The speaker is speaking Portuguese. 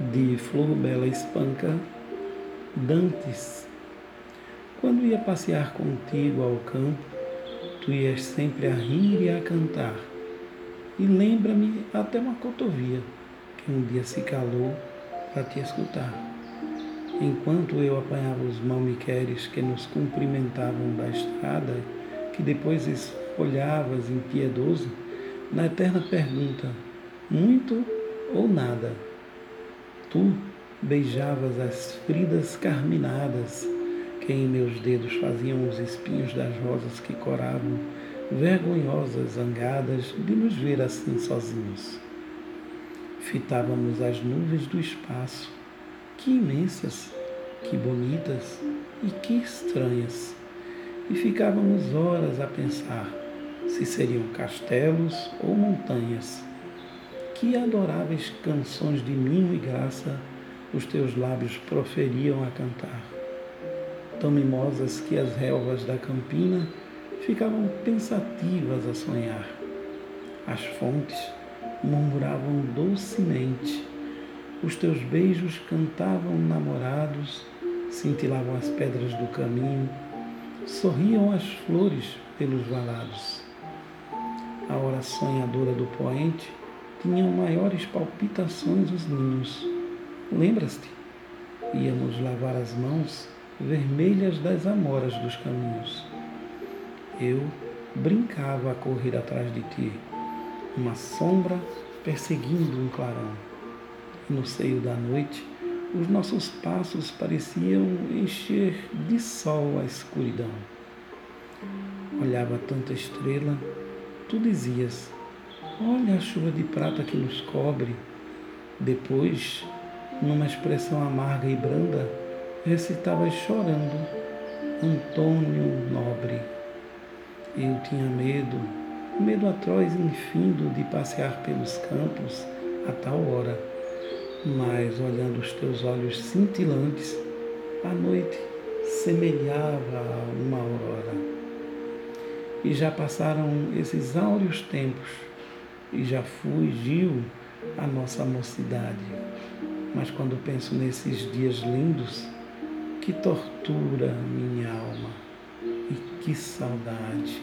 de Flor Bela Espanca, Dantes. Quando ia passear contigo ao campo, tu ias sempre a rir e a cantar. E lembra-me até uma cotovia que um dia se calou para te escutar. Enquanto eu apanhava os malmiqueres que nos cumprimentavam da estrada, que depois esfolhavas impiedoso, na eterna pergunta, muito ou nada? Tu beijavas as fridas carminadas que em meus dedos faziam os espinhos das rosas que coravam, vergonhosas, zangadas de nos ver assim sozinhos. Fitávamos as nuvens do espaço, que imensas, que bonitas e que estranhas, e ficávamos horas a pensar se seriam castelos ou montanhas que adoráveis canções de mimo e graça os teus lábios proferiam a cantar. Tão mimosas que as relvas da campina ficavam pensativas a sonhar. As fontes murmuravam docemente, os teus beijos cantavam namorados, cintilavam as pedras do caminho, sorriam as flores pelos valados. A hora sonhadora do poente tinham maiores palpitações os ninhos. Lembras-te? Íamos lavar as mãos vermelhas das amoras dos caminhos. Eu brincava a correr atrás de ti, uma sombra perseguindo um clarão. No seio da noite, os nossos passos pareciam encher de sol a escuridão. Olhava tanta estrela, tu dizias, Olha a chuva de prata que nos cobre. Depois, numa expressão amarga e branda, recitavas chorando, Antônio Nobre. Eu tinha medo, medo atroz e infindo de passear pelos campos a tal hora, mas olhando os teus olhos cintilantes, a noite semelhava a uma aurora. E já passaram esses áureos tempos e já fugiu a nossa mocidade. Mas quando penso nesses dias lindos, que tortura minha alma e que saudade.